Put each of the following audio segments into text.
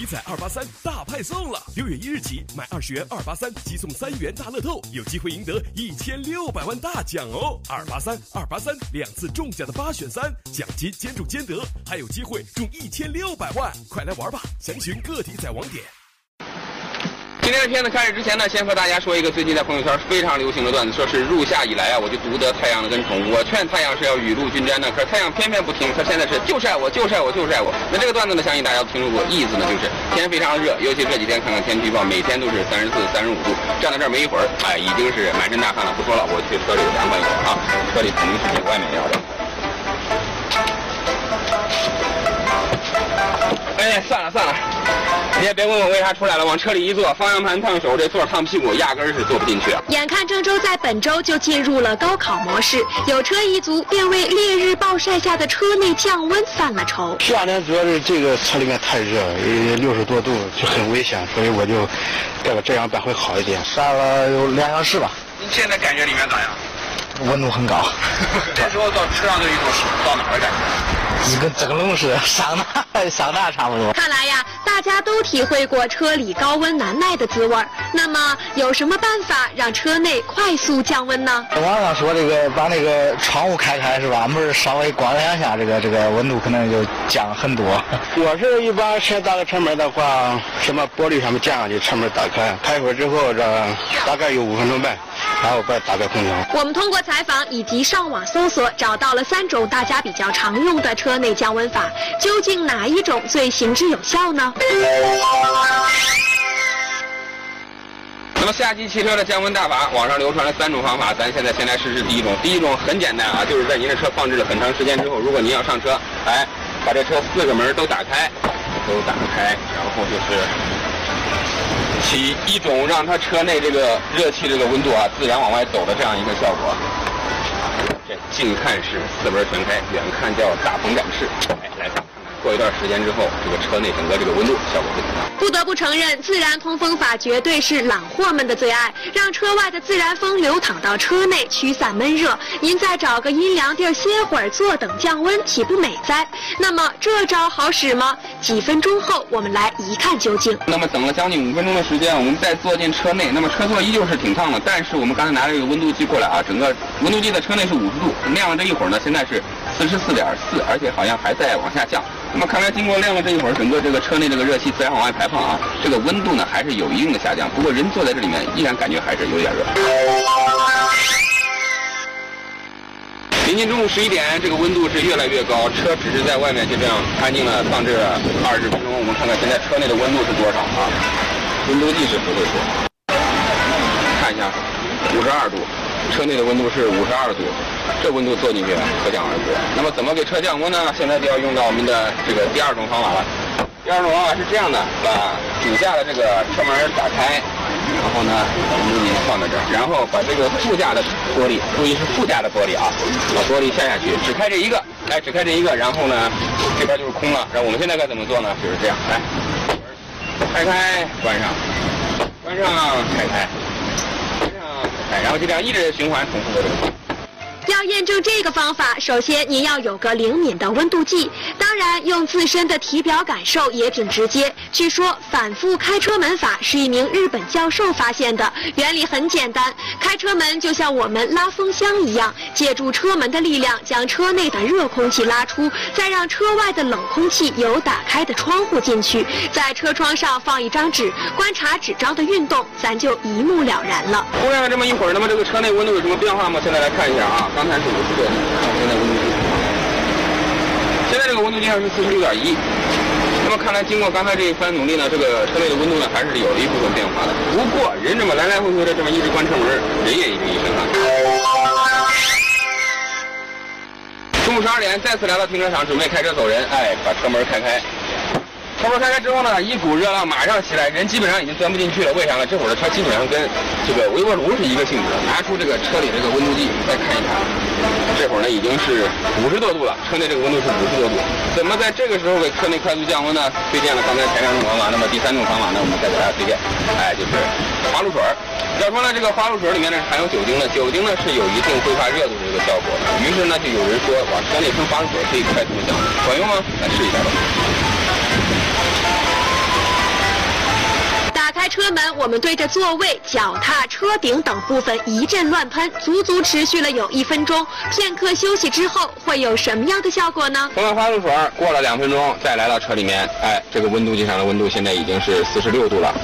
体彩二八三大派送了！六月一日起，买二十元二八三即送三元大乐透，有机会赢得一千六百万大奖哦！二八三二八三两次中奖的八选三，奖金兼中兼得，还有机会中一千六百万！快来玩吧！详询各体彩网点。今天的片子开始之前呢，先和大家说一个最近在朋友圈非常流行的段子，说是入夏以来啊，我就独得太阳的恩宠。我劝太阳是要雨露均沾的，可是太阳偏偏不听，他现在是就晒我就晒我就晒我。那这个段子呢，相信大家都听说过，意思呢就是天非常热，尤其这几天看看天气预报，每天都是三十四、三十五度，站在这儿没一会儿，哎，已经是满身大汗了。不说了，我去车里凉快一会儿啊，车里肯定是比外面要凉。哎，算了算了。你也别问我为啥出来了，往车里一坐，方向盘烫手，这座烫屁股，压根儿是坐不进去。眼看郑州在本周就进入了高考模式，有车一族便为烈日暴晒下的车内降温犯了愁。夏天主要是这个车里面太热，六十多度就很危险，所以我就带个遮阳板会好一点。晒了有两小时吧。你现在感觉里面咋样？温度很高。这时候到车上就一种到哪儿的感觉？你跟蒸笼似的，桑拿桑拿差不多。看来呀，大家都体会过车里高温难耐的滋味儿。那么，有什么办法让车内快速降温呢？网上说这个把那个窗户开开是吧？门稍微关两下，这个这个温度可能就降很多。我是一般先打开车门的话，什么玻璃上面降上去，车门打开，开一会儿之后，这大概有五分钟半，然后再打开空调。我们通过采访以及上网搜索，找到了三种大家比较常用的车内降温法，究竟哪一种最行之有效呢？那么夏季汽车的降温大法，网上流传了三种方法，咱现在先来试试第一种。第一种很简单啊，就是在您的车放置了很长时间之后，如果您要上车，哎，把这车四个门都打开，都打开，然后就是起一种让它车内这个热气这个温度啊自然往外走的这样一个效果。这近看是四门全开，远看叫大鹏展翅。来，过一段时间之后，这个车内整个这个温度效果会怎么样？不得不承认，自然通风法绝对是懒货们的最爱，让车外的自然风流淌到车内，驱散闷热。您再找个阴凉地儿歇会儿，坐等降温，岂不美哉？那么这招好使吗？几分钟后，我们来一看究竟。那么等了将近五分钟的时间，我们再坐进车内，那么车座依旧是挺烫的，但是我们刚才拿了一个温度计过来啊，整个温度计在车内是五十度，亮了这一会儿呢，现在是四十四点四，而且好像还在往下降。那么看来经过亮了这一会儿，整个这个车内这个热气自然往外排放啊，这个温度呢还是有一定的下降，不过人坐在这里面依然感觉还是有点热。临近中午十一点，这个温度是越来越高，车只是在外面就这样安静的放置二十分钟。我们看看现在车内的温度是多少啊？温度计是不会说，看一下，五十二度，车内的温度是五十二度，这温度坐进去可想而知。那么怎么给车降温呢？现在就要用到我们的这个第二种方法了。第二种方法是这样的，把主驾的这个车门打开，然后呢，温度计放在这儿，然后把这个副驾的玻璃，注意是副驾的玻璃啊，把玻璃下下去，只开这一个，来，只开这一个，然后呢，这边就是空了。然后我们现在该怎么做呢？就是这样，来，开开，关上，关上，开开，然后就这样一直循环重复的这个。要验证这个方法，首先您要有个灵敏的温度计，当然用自身的体表感受也挺直接。据说反复开车门法是一名日本教授发现的，原理很简单，开车门就像我们拉风箱一样，借助车门的力量将车内的热空气拉出，再让车外的冷空气由打开的窗户进去，在车窗上放一张纸，观察纸张的运动，咱就一目了然了。过了这么一会儿，那么这个车内温度有什么变化吗？现在来看一下啊。刚才是五十多度，现在温度计，现在这个温度计上是四十六点一。那么看来，经过刚才这一番努力呢，这个车内的温度呢还是有了一部分变化的。不过人这么来来回回的这么一直关车门，人也已经一身汗。中午十二点再次来到停车场，准备开车走人。哎，把车门开开。车门开开之后呢，一股热浪马上袭来，人基本上已经钻不进去了。为啥呢？这会儿的车基本上跟这个微波炉是一个性质。拿出这个车里这个温度计，再看一看，这会儿呢已经是五十多度了，车内这个温度是五十多度。怎么在这个时候给车内快速降温呢？推荐了刚才前两种方法，那么第三种方法呢，我们再给大家推荐，哎，就是花露水儿。要说呢，这个花露水里面呢是含有酒精的，酒精呢是有一定挥发热度的这个效果的。于是呢，就有人说往车内喷花露水可以快速降温，管用吗？来试一下吧。开车门，我们对着座位、脚踏、车顶等部分一阵乱喷，足足持续了有一分钟。片刻休息之后，会有什么样的效果呢？喷完花露水，过了两分钟，再来到车里面，哎，这个温度计上的温度现在已经是四十六度了。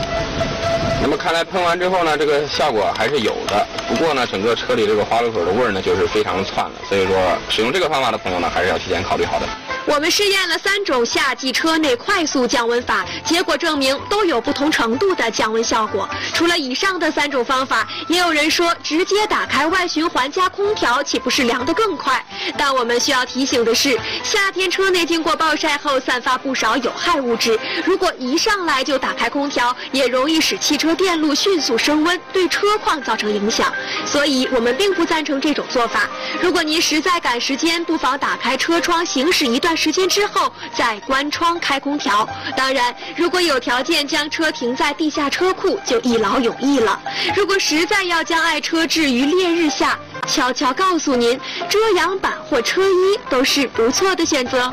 那么看来喷完之后呢，这个效果还是有的。不过呢，整个车里这个花露水的味儿呢，就是非常的窜了。所以说，使用这个方法的朋友呢，还是要提前考虑好的。我们试验了三种夏季车内快速降温法，结果证明都有不同程度的降温效果。除了以上的三种方法，也有人说直接打开外循环加空调，岂不是凉得更快？但我们需要提醒的是，夏天车内经过暴晒后散发不少有害物质，如果一上来就打开空调，也容易使汽车电路迅速升温，对车况造成影响。所以我们并不赞成这种做法。如果您实在赶时间，不妨打开车窗行驶一段时间之后再关窗开空调。当然，如果有条件将车停在地下车库，就一劳永逸了。如果实在要将爱车置于烈日下，悄悄告诉您，遮阳板或车衣都是不错的选择。